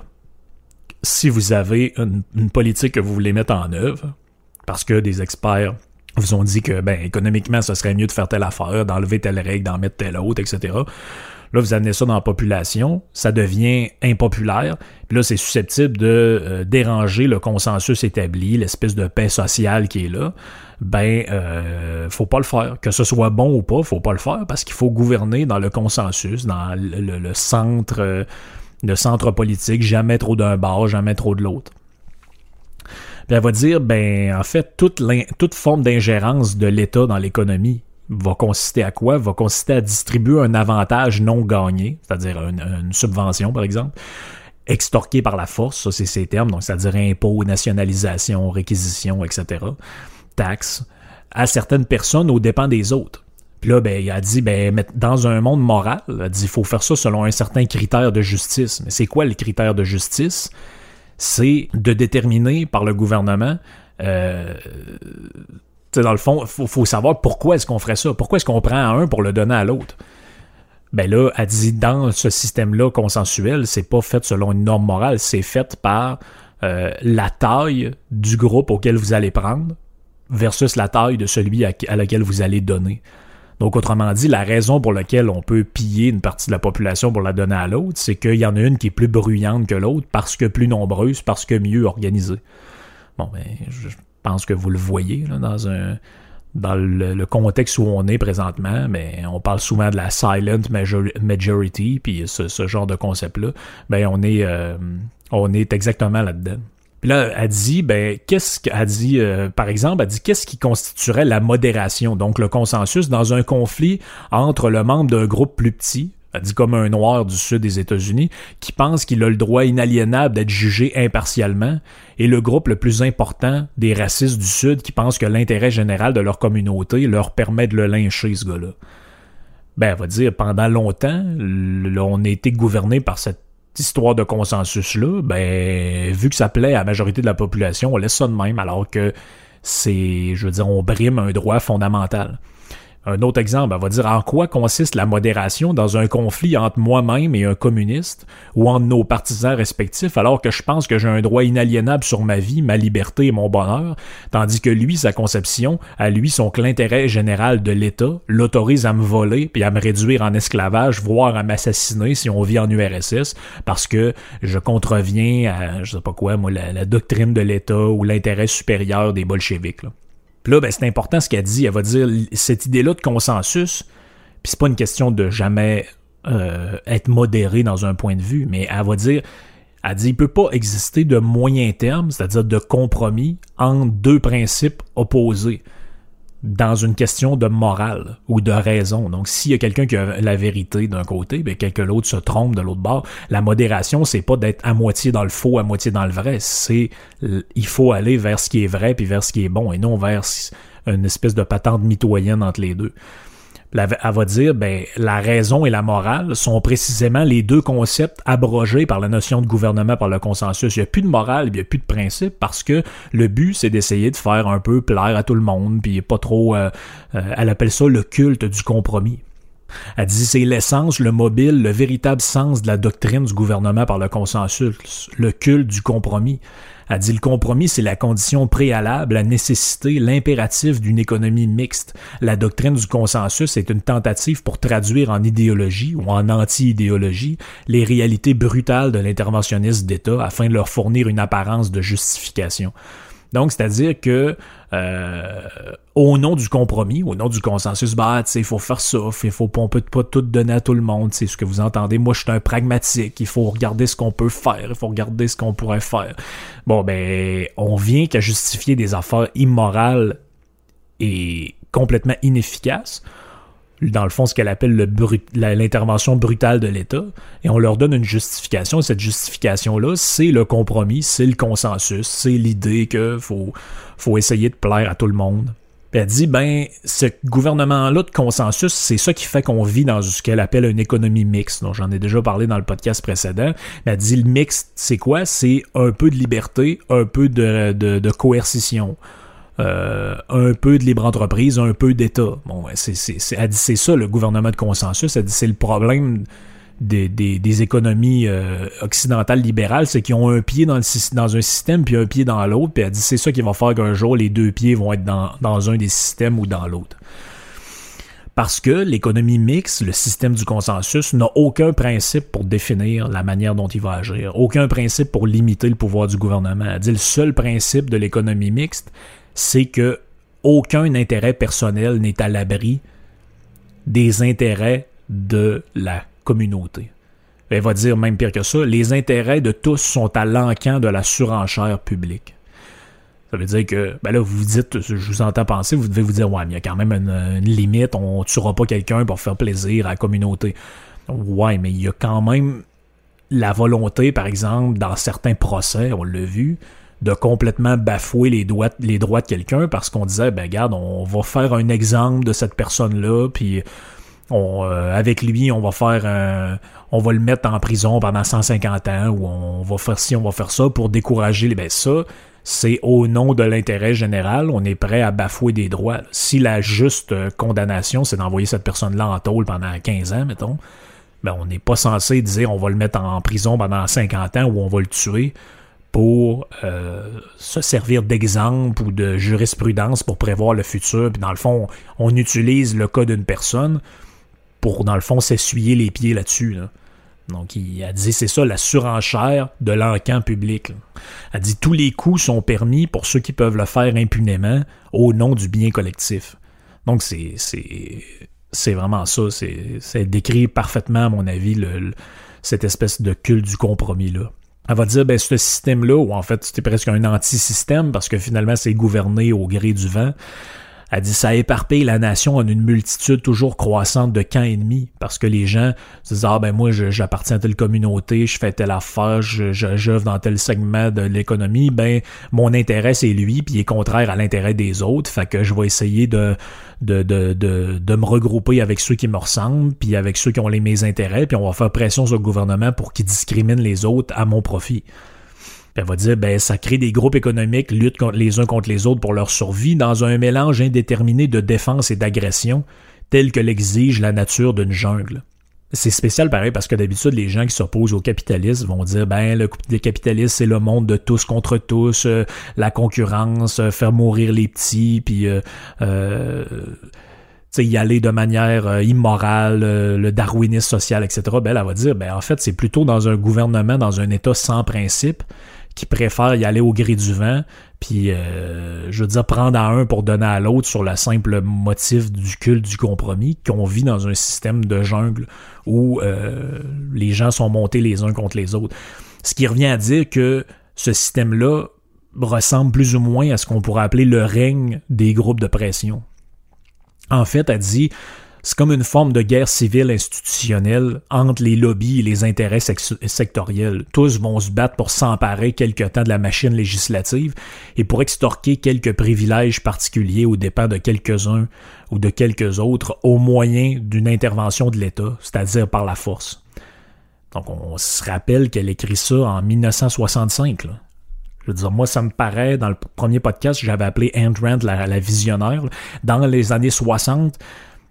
si vous avez une, politique que vous voulez mettre en œuvre, parce que des experts vous ont dit que ben économiquement, ce serait mieux de faire telle affaire, d'enlever telle règle, d'en mettre telle autre, etc. Là, vous amenez ça dans la population, ça devient impopulaire. Puis là, c'est susceptible de euh, déranger le consensus établi, l'espèce de paix sociale qui est là. Ben, euh, faut pas le faire. Que ce soit bon ou pas, faut pas le faire parce qu'il faut gouverner dans le consensus, dans le, centre, euh, le centre politique, jamais trop d'un bord, jamais trop de l'autre. Puis elle va dire, ben, en fait, toute, toute forme d'ingérence de l'État dans l'économie va consister à quoi? Va consister à distribuer un avantage non gagné, c'est-à-dire une, subvention, par exemple, extorqué par la force, ça c'est ces termes, donc c'est-à-dire impôts, nationalisation, réquisition, etc., taxes, à certaines personnes aux dépens des autres. Puis là, ben, il a dit, ben, dans un monde moral, il a dit, il faut faire ça selon un certain critère de justice. Mais c'est quoi le critère de justice? C'est de déterminer par le gouvernement euh, dans le fond, il faut, savoir pourquoi est-ce qu'on ferait ça. Pourquoi est-ce qu'on prend un pour le donner à l'autre? Ben là, elle dit dans ce système-là consensuel, c'est pas fait selon une norme morale, c'est fait par euh, la taille du groupe auquel vous allez prendre versus la taille de celui à, à laquelle vous allez donner. Donc, autrement dit, la raison pour laquelle on peut piller une partie de la population pour la donner à l'autre, c'est qu'il y en a une qui est plus bruyante que l'autre parce que plus nombreuse, parce que mieux organisée. Bon, ben, je, pense que vous le voyez dans un dans le, contexte où on est présentement, mais on parle souvent de la silent majority, puis ce, genre de concept-là, ben on est euh, on est exactement là-dedans. Puis là, elle dit, ben, qu'est-ce qu'elle dit, euh, par exemple, elle dit qu'est-ce qui constituerait la modération, donc le consensus dans un conflit entre le membre d'un groupe plus petit, dit comme un noir du sud des États-Unis, qui pense qu'il a le droit inaliénable d'être jugé impartialement, et le groupe le plus important des racistes du sud qui pense que l'intérêt général de leur communauté leur permet de le lyncher, ce gars-là. Ben, elle va dire, pendant longtemps, on a été gouverné par cette histoire de consensus-là, ben, vu que ça plaît à la majorité de la population, on laisse ça de même, alors que c'est, je veux dire, on brime un droit fondamental. Un autre exemple, elle va dire en quoi consiste la modération dans un conflit entre moi-même et un communiste ou entre nos partisans respectifs alors que je pense que j'ai un droit inaliénable sur ma vie, ma liberté et mon bonheur, tandis que lui, sa conception, à lui, son que l'intérêt général de l'État l'autorise à me voler puis à me réduire en esclavage, voire à m'assassiner si on vit en URSS parce que je contreviens à, je sais pas quoi, moi, la, doctrine de l'État ou l'intérêt supérieur des bolcheviks. Puis là, ben, c'est important ce qu'elle dit. Elle va dire cette idée-là de consensus, puis c'est pas une question de jamais euh, être modéré dans un point de vue, mais elle va dire elle dit il peut pas exister de moyen terme, c'est-à-dire de compromis entre deux principes opposés dans une question de morale ou de raison. Donc, s'il y a quelqu'un qui a la vérité d'un côté, ben, quelqu'un d'autre se trompe de l'autre bord. La modération, c'est pas d'être à moitié dans le faux, à moitié dans le vrai. C'est, il faut aller vers ce qui est vrai puis vers ce qui est bon et non vers une espèce de patente mitoyenne entre les deux elle va dire, ben, la raison et la morale sont précisément les deux concepts abrogés par la notion de gouvernement par le consensus. Il n'y a plus de morale, il n'y a plus de principe parce que le but, c'est d'essayer de faire un peu plaire à tout le monde, puis pas trop, euh, euh, elle appelle ça le culte du compromis. Elle dit c'est l'essence, le mobile, le véritable sens de la doctrine du gouvernement par le consensus, le culte du compromis. Elle dit le compromis, c'est la condition préalable, la nécessité, l'impératif d'une économie mixte. La doctrine du consensus est une tentative pour traduire en idéologie ou en anti-idéologie les réalités brutales de l'interventionnisme d'État afin de leur fournir une apparence de justification. Donc, c'est-à-dire que euh, au nom du compromis, au nom du consensus, bah, il faut faire ça, il faut on peut pas tout donner à tout le monde, c'est ce que vous entendez. Moi, je suis un pragmatique, il faut regarder ce qu'on peut faire, il faut regarder ce qu'on pourrait faire. Bon, ben, on vient qu'à justifier des affaires immorales et complètement inefficaces dans le fond, ce qu'elle appelle l'intervention brutale de l'État, et on leur donne une justification. Et cette justification-là, c'est le compromis, c'est le consensus, c'est l'idée qu'il faut, faut essayer de plaire à tout le monde. Elle dit, ben, ce gouvernement-là de consensus, c'est ça qui fait qu'on vit dans ce qu'elle appelle une économie mixte. Donc, j'en ai déjà parlé dans le podcast précédent. Elle dit, le mixte, c'est quoi? C'est un peu de liberté, un peu de, de coercition. Euh, un peu de libre entreprise, un peu d'État. Bon, c'est, ça le gouvernement de consensus. Elle dit c'est le problème des, des, économies euh, occidentales libérales, c'est qu'ils ont un pied dans, le, dans un système puis un pied dans l'autre. Puis elle dit c'est ça qui va faire qu'un jour les deux pieds vont être dans, dans un des systèmes ou dans l'autre. Parce que l'économie mixte, le système du consensus, n'a aucun principe pour définir la manière dont il va agir, aucun principe pour limiter le pouvoir du gouvernement. Elle dit le seul principe de l'économie mixte, c'est que aucun intérêt personnel n'est à l'abri des intérêts de la communauté. Elle va dire même pire que ça, les intérêts de tous sont à l'encan de la surenchère publique. Ça veut dire que, ben là, vous dites, je vous entends penser, vous devez vous dire, ouais, mais il y a quand même une, limite, on ne tuera pas quelqu'un pour faire plaisir à la communauté. Ouais, mais il y a quand même la volonté, par exemple, dans certains procès, on l'a vu, de complètement bafouer les droits, de quelqu'un parce qu'on disait, ben regarde, on va faire un exemple de cette personne-là, puis on, euh, avec lui, on va faire un, on va le mettre en prison pendant 150 ans, ou on va faire ci, on va faire ça pour décourager les, ben ça, c'est au nom de l'intérêt général, on est prêt à bafouer des droits. Si la juste condamnation, c'est d'envoyer cette personne-là en tôle pendant 15 ans, mettons, ben on n'est pas censé dire on va le mettre en prison pendant 50 ans ou on va le tuer pour euh, se servir d'exemple ou de jurisprudence pour prévoir le futur. Puis dans le fond, on utilise le cas d'une personne pour, dans le fond, s'essuyer les pieds là-dessus. Donc, il a dit, c'est ça, la surenchère de l'encan public. Elle a dit, tous les coups sont permis pour ceux qui peuvent le faire impunément au nom du bien collectif. Donc, c'est, vraiment ça. C'est, décrit parfaitement, à mon avis, cette espèce de culte du compromis-là elle va dire, ben, ce système-là, ou en fait, c'était presque un anti-système parce que finalement, c'est gouverné au gré du vent. Elle dit ça éparpille la nation en une multitude toujours croissante de camps ennemis parce que les gens se disent ah ben moi j'appartiens à telle communauté, je fais telle affaire, je j'œuvre dans tel segment de l'économie, ben mon intérêt c'est lui puis il est contraire à l'intérêt des autres, fait que je vais essayer de de, de, de, de me regrouper avec ceux qui me ressemblent puis avec ceux qui ont les mêmes intérêts puis on va faire pression sur le gouvernement pour qu'il discrimine les autres à mon profit elle va dire, ben, ça crée des groupes économiques, luttent les uns contre les autres pour leur survie dans un mélange indéterminé de défense et d'agression, tel que l'exige la nature d'une jungle. C'est spécial pareil parce que d'habitude, les gens qui s'opposent au capitalisme vont dire ben le capitalisme c'est le monde de tous contre tous, euh, la concurrence, euh, faire mourir les petits, puis euh, y aller de manière immorale, le darwinisme social, etc. Ben elle va dire ben en fait c'est plutôt dans un gouvernement, dans un État sans principe qui préfèrent y aller au gré du vent, puis euh, je veux dire prendre à un pour donner à l'autre sur le simple motif du culte du compromis, qu'on vit dans un système de jungle où euh, les gens sont montés les uns contre les autres. Ce qui revient à dire que ce système-là ressemble plus ou moins à ce qu'on pourrait appeler le règne des groupes de pression. En fait, elle dit c'est comme une forme de guerre civile institutionnelle entre les lobbies et les intérêts sectoriels. Tous vont se battre pour s'emparer quelque temps de la machine législative et pour extorquer quelques privilèges particuliers aux dépens de quelques-uns ou de quelques autres au moyen d'une intervention de l'État, c'est-à-dire par la force. Donc on se rappelle qu'elle écrit ça en 1965. Je veux dire, moi, ça me paraît, dans le premier podcast, j'avais appelé Ayn Rand la, la visionnaire. Dans les années 60,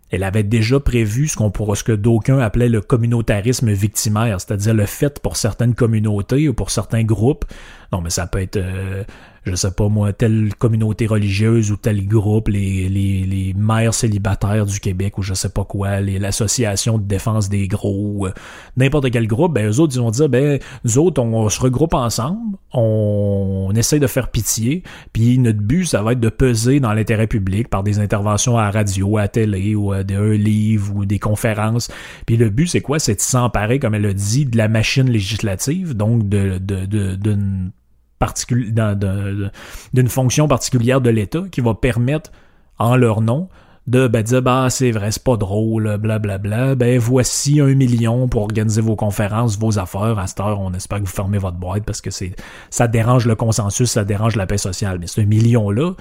elle avait déjà prévu ce qu'on pourrait, ce que d'aucuns appelaient le communautarisme victimaire, c'est-à-dire le fait pour certaines communautés ou pour certains groupes, non mais ça peut être euh, je sais pas moi, telle communauté religieuse ou tel groupe, les, les, les mères célibataires du Québec ou je sais pas quoi, l'association de défense des gros, euh, n'importe quel groupe, ben eux autres ils vont dire ben nous autres on, se regroupe ensemble, on, essaie de faire pitié, puis notre but ça va être de peser dans l'intérêt public par des interventions à radio, à télé ou à des livres ou des conférences. Puis le but c'est quoi, c'est de s'emparer comme elle a dit de la machine législative, donc de de, de, de d'une fonction particulière de l'État qui va permettre, en leur nom, de ben, dire bah c'est vrai, c'est pas drôle, blablabla. Bla, bla, ben voici un million pour organiser vos conférences, vos affaires. À cette heure, on espère que vous fermez votre boîte parce que c'est ça dérange le consensus, ça dérange la paix sociale. Mais ce million-là,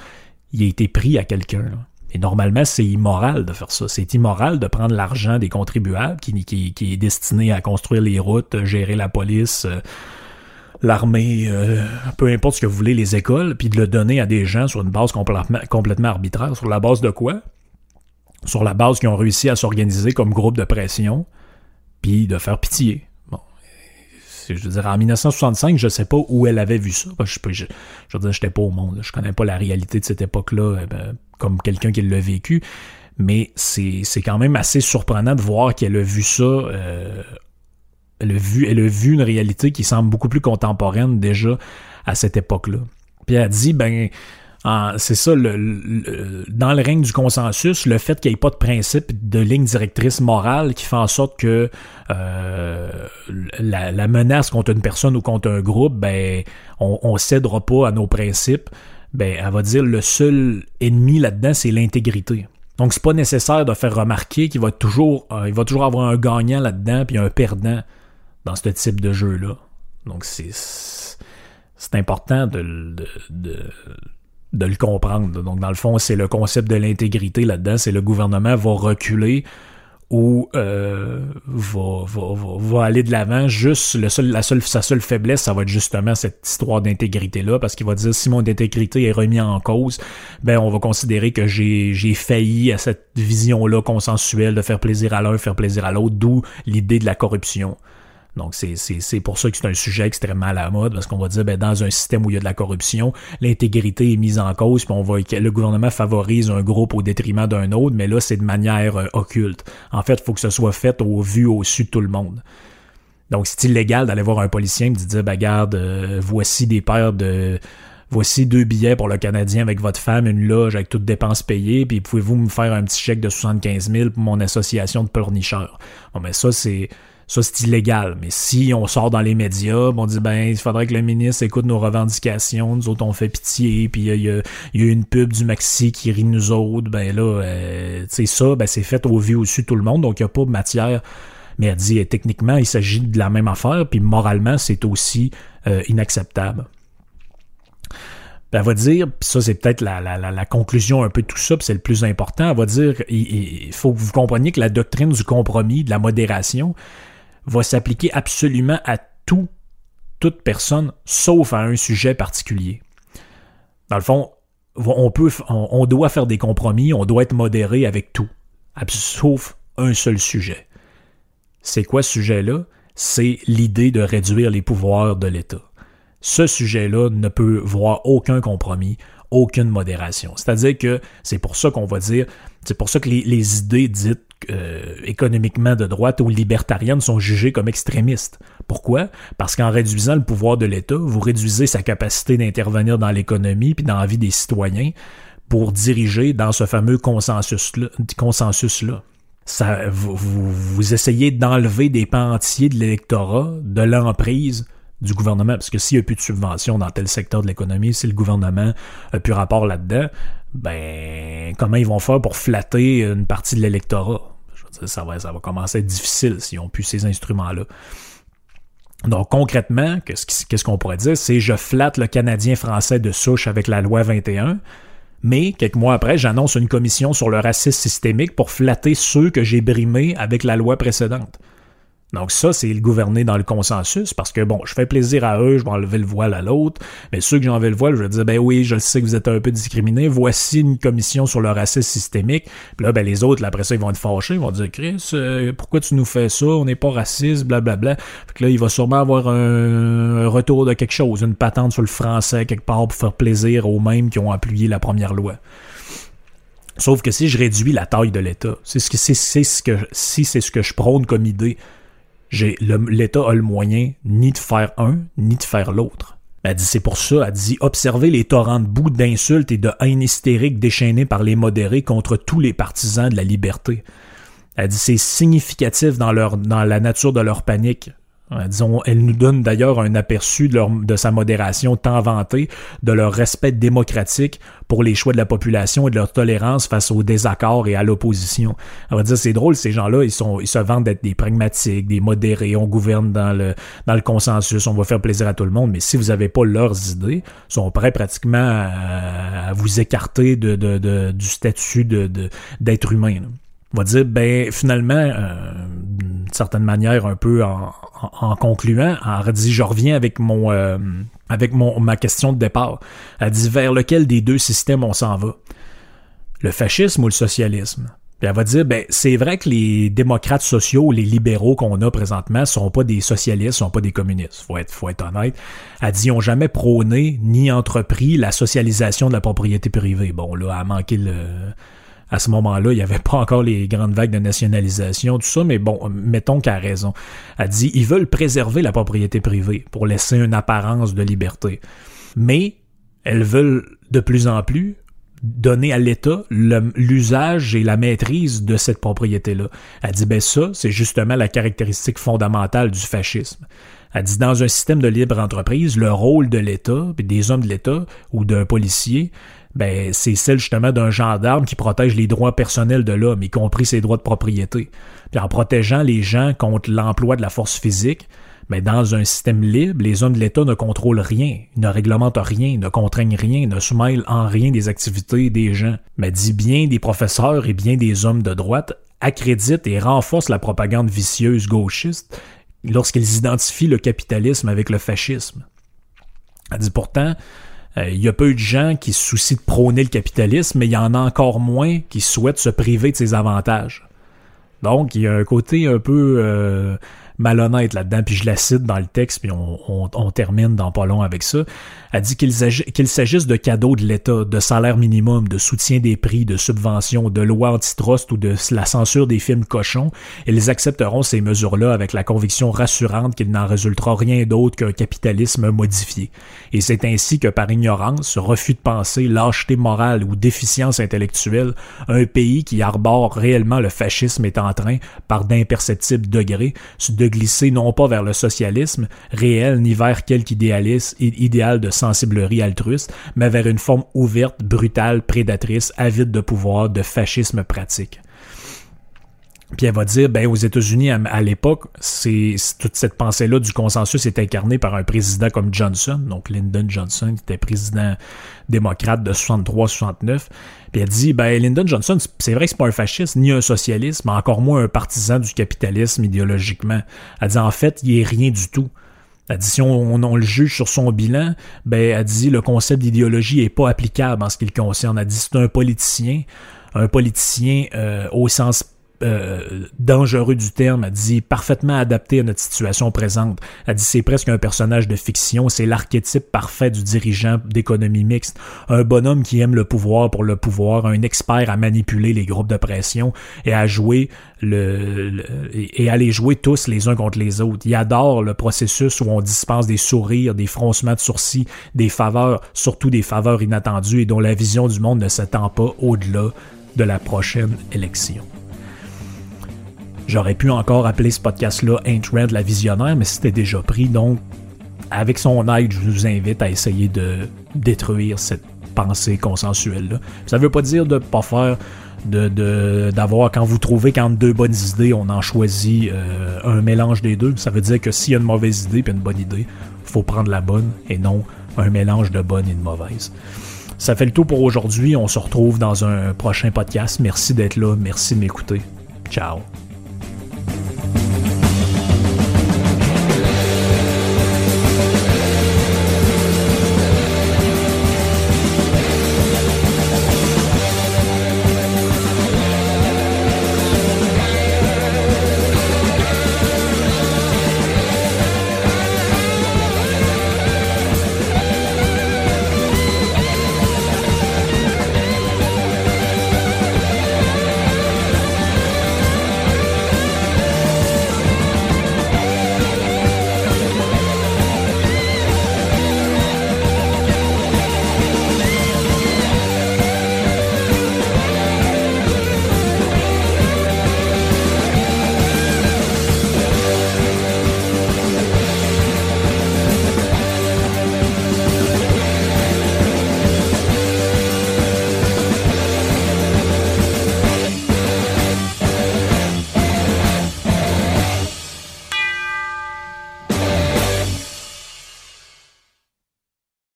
il a été pris à quelqu'un. Et normalement, c'est immoral de faire ça. C'est immoral de prendre l'argent des contribuables qui, qui, qui, est destiné à construire les routes, gérer la police, euh, l'armée, euh, peu importe ce que vous voulez, les écoles, puis de le donner à des gens sur une base complètement, arbitraire. Sur la base de quoi? Sur la base qu'ils ont réussi à s'organiser comme groupe de pression, puis de faire pitié. Bon. Je dire, en 1965, je sais pas où elle avait vu ça. Je, je, je veux dire, j'étais pas au monde. Je connais pas la réalité de cette époque-là eh ben, comme quelqu'un qui l'a vécu. Mais c'est quand même assez surprenant de voir qu'elle a vu ça euh, elle a vu, une réalité qui semble beaucoup plus contemporaine déjà à cette époque-là. Puis elle dit, ben, c'est ça, dans le règne du consensus, le fait qu'il n'y ait pas de principe de ligne directrice morale qui fait en sorte que euh, la, menace contre une personne ou contre un groupe, ben, on, on cédera pas à nos principes. Ben, elle va dire le seul ennemi là-dedans, c'est l'intégrité. Donc, c'est pas nécessaire de faire remarquer qu'il va toujours, euh, va toujours avoir un gagnant là-dedans puis un perdant dans ce type de jeu-là. Donc c'est important de, de, de, le comprendre. Donc dans le fond, c'est le concept de l'intégrité là-dedans. C'est le gouvernement va reculer ou euh, va, va, va, aller de l'avant. Juste le seul, la seule, sa seule faiblesse, ça va être justement cette histoire d'intégrité-là, parce qu'il va dire si mon intégrité est remis en cause, ben on va considérer que j'ai failli à cette vision-là consensuelle de faire plaisir à l'un, faire plaisir à l'autre, d'où l'idée de la corruption. Donc, c'est pour ça que c'est un sujet extrêmement à la mode, parce qu'on va dire, ben, dans un système où il y a de la corruption, l'intégrité est mise en cause, puis on va, le gouvernement favorise un groupe au détriment d'un autre, mais là, c'est de manière euh, occulte. En fait, il faut que ce soit fait au vu, au su de tout le monde. Donc, c'est illégal d'aller voir un policier et de dire, ben, garde, euh, voici des paires de voici deux billets pour le Canadien avec votre femme, une loge avec toutes dépenses payées, puis pouvez-vous me faire un petit chèque de 75 000 pour mon association de pleurnicheurs. Bon, mais ça, c'est ça, c'est illégal. Mais si on sort dans les médias, on dit, ben, il faudrait que le ministre écoute nos revendications, nous autres, on fait pitié, puis il y, a, une pub du Maxi qui rit nous autres, ben là, euh, tu sais, ça, ben, c'est fait au vu au-dessus de tout le monde, donc il n'y a pas de matière. Mais elle dit, techniquement, il s'agit de la même affaire, puis moralement, c'est aussi euh, inacceptable. Ben, elle va dire, puis ça c'est peut-être la, conclusion un peu de tout ça, puis c'est le plus important, elle va dire, il, faut que vous compreniez que la doctrine du compromis, de la modération, va s'appliquer absolument à tout, toute personne, sauf à un sujet particulier. Dans le fond, on, on, doit faire des compromis, on doit être modéré avec tout, sauf un seul sujet. C'est quoi ce sujet-là? C'est l'idée de réduire les pouvoirs de l'État. Ce sujet-là ne peut voir aucun compromis, aucune modération. C'est-à-dire que c'est pour ça qu'on va dire, c'est pour ça que les, idées dites euh, économiquement de droite ou libertariennes sont jugées comme extrémistes. Pourquoi? Parce qu'en réduisant le pouvoir de l'État, vous réduisez sa capacité d'intervenir dans l'économie puis dans la vie des citoyens pour diriger dans ce fameux consensus-là. Consensus -là. Ça, vous, vous, vous essayez d'enlever des pans entiers de l'électorat, de l'emprise du gouvernement, parce que s'il n'y a plus de subventions dans tel secteur de l'économie, si le gouvernement a plus rapport là-dedans, ben comment ils vont faire pour flatter une partie de l'électorat? Je veux dire, ça va, ça va commencer à être difficile s'ils n'ont plus ces instruments-là. Donc concrètement, qu'est-ce qu'on pourrait dire? C'est je flatte le Canadien français de souche avec la loi 21, mais quelques mois après, j'annonce une commission sur le racisme systémique pour flatter ceux que j'ai brimés avec la loi précédente. Donc ça, c'est le gouverner dans le consensus, parce que bon, je fais plaisir à eux, je vais enlever le voile à l'autre, mais ceux qui enlevé le voile, je vais dire, ben oui, je sais que vous êtes un peu discriminés, voici une commission sur le racisme systémique, puis là, ben les autres, après ça, ils vont être fâchés, ils vont dire, Chris, euh, pourquoi tu nous fais ça, on n'est pas raciste, blablabla. Fait que là, il va sûrement avoir un, retour de quelque chose, une patente sur le français quelque part pour faire plaisir aux mêmes qui ont appuyé la première loi. Sauf que si je réduis la taille de l'État, c'est ce que c'est ce que si c'est ce que je prône comme idée, l'État a le moyen ni de faire un, ni de faire l'autre. Elle dit c'est pour ça, elle dit observer les torrents de boue d'insultes et de haine hystérique déchaînés par les modérés contre tous les partisans de la liberté. Elle dit c'est significatif dans leur dans la nature de leur panique. Euh, disons, elle nous donne d'ailleurs un aperçu de, de, sa modération tant vantée, de leur respect démocratique pour les choix de la population et de leur tolérance face aux désaccords et à l'opposition. On va dire, c'est drôle, ces gens-là, ils sont, ils se vendent d'être des pragmatiques, des modérés, on gouverne dans le, dans le consensus, on va faire plaisir à tout le monde, mais si vous n'avez pas leurs idées, ils sont prêts pratiquement à, vous écarter de, de, de du statut de, d'être humain. Va dire, ben, finalement, euh, d'une certaine manière, un peu en, en, concluant, elle dit je reviens avec mon euh, avec mon ma question de départ. Elle dit vers lequel des deux systèmes on s'en va? Le fascisme ou le socialisme? Elle va dire, ben, c'est vrai que les démocrates sociaux, les libéraux qu'on a présentement, sont pas des socialistes, sont pas des communistes. Faut être, faut être honnête. Elle dit, ils ont jamais prôné ni entrepris la socialisation de la propriété privée. Bon, là, a manqué le, à ce moment-là, il n'y avait pas encore les grandes vagues de nationalisation, tout ça, mais bon, mettons qu'elle a raison. Elle dit, ils veulent préserver la propriété privée pour laisser une apparence de liberté. Mais elles veulent de plus en plus donner à l'État l'usage et la maîtrise de cette propriété-là. Elle dit, ben ça, c'est justement la caractéristique fondamentale du fascisme. Elle dit, dans un système de libre entreprise, le rôle de l'État, des hommes de l'État ou d'un policier, ben, c'est celle justement d'un gendarme qui protège les droits personnels de l'homme, y compris ses droits de propriété. Puis en protégeant les gens contre l'emploi de la force physique, mais ben, dans un système libre, les hommes de l'État ne contrôlent rien, ne réglementent rien, ne contraignent rien, ne soumêlent en rien des activités des gens. Mais dit bien des professeurs et bien des hommes de droite accréditent et renforcent la propagande vicieuse gauchiste lorsqu'ils identifient le capitalisme avec le fascisme. Elle dit pourtant, il y a peu de gens qui se soucient de prôner le capitalisme, mais il y en a encore moins qui souhaitent se priver de ses avantages. Donc, il y a un côté un peu euh, malhonnête là-dedans, puis je la cite dans le texte, puis on, termine dans pas long avec ça. Elle dit qu'il s'agisse de cadeaux de l'État, de salaire minimum, de soutien des prix, de subventions, de lois antitrust ou de la censure des films cochons, ils accepteront ces mesures-là avec la conviction rassurante qu'il n'en résultera rien d'autre qu'un capitalisme modifié. Et c'est ainsi que par ignorance, refus de penser, lâcheté morale ou déficience intellectuelle, un pays qui arbore réellement le fascisme est en train, par d'imperceptibles degrés, de glisser non pas vers le socialisme réel ni vers quelque idéal de sensiblerie altruiste, mais vers une forme ouverte, brutale, prédatrice, avide de pouvoir, de fascisme pratique. Puis elle va dire, ben aux États-Unis à, l'époque, c'est toute cette pensée-là du consensus est incarnée par un président comme Johnson, donc Lyndon Johnson, qui était président démocrate de 63-69. Puis elle dit, ben Lyndon Johnson, c'est vrai que c'est pas un fasciste ni un socialiste, mais encore moins un partisan du capitalisme idéologiquement. Elle dit en fait, il est rien du tout. Elle dit, si on, le juge sur son bilan, ben, elle dit, le concept d'idéologie est pas applicable en ce qui le concerne. Elle dit, c'est un politicien, un politicien euh, au sens euh, dangereux du terme, a dit parfaitement adapté à notre situation présente. Elle dit c'est presque un personnage de fiction, c'est l'archétype parfait du dirigeant d'économie mixte, un bonhomme qui aime le pouvoir pour le pouvoir, un expert à manipuler les groupes de pression et à jouer le, et à les jouer tous les uns contre les autres. Il adore le processus où on dispense des sourires, des froncements de sourcils, des faveurs, surtout des faveurs inattendues et dont la vision du monde ne s'étend pas au-delà de la prochaine élection. J'aurais pu encore appeler ce podcast-là Ain't Red la visionnaire, mais c'était déjà pris. Donc, avec son aide, je vous invite à essayer de détruire cette pensée consensuelle-là. Ça ne veut pas dire de ne pas faire de d'avoir quand vous trouvez qu'entre deux bonnes idées, on en choisit euh, un mélange des deux. Ça veut dire que s'il y a une mauvaise idée puis une bonne idée, faut prendre la bonne et non un mélange de bonne et de mauvaise. Ça fait le tout pour aujourd'hui. On se retrouve dans un prochain podcast. Merci d'être là. Merci de m'écouter. Ciao.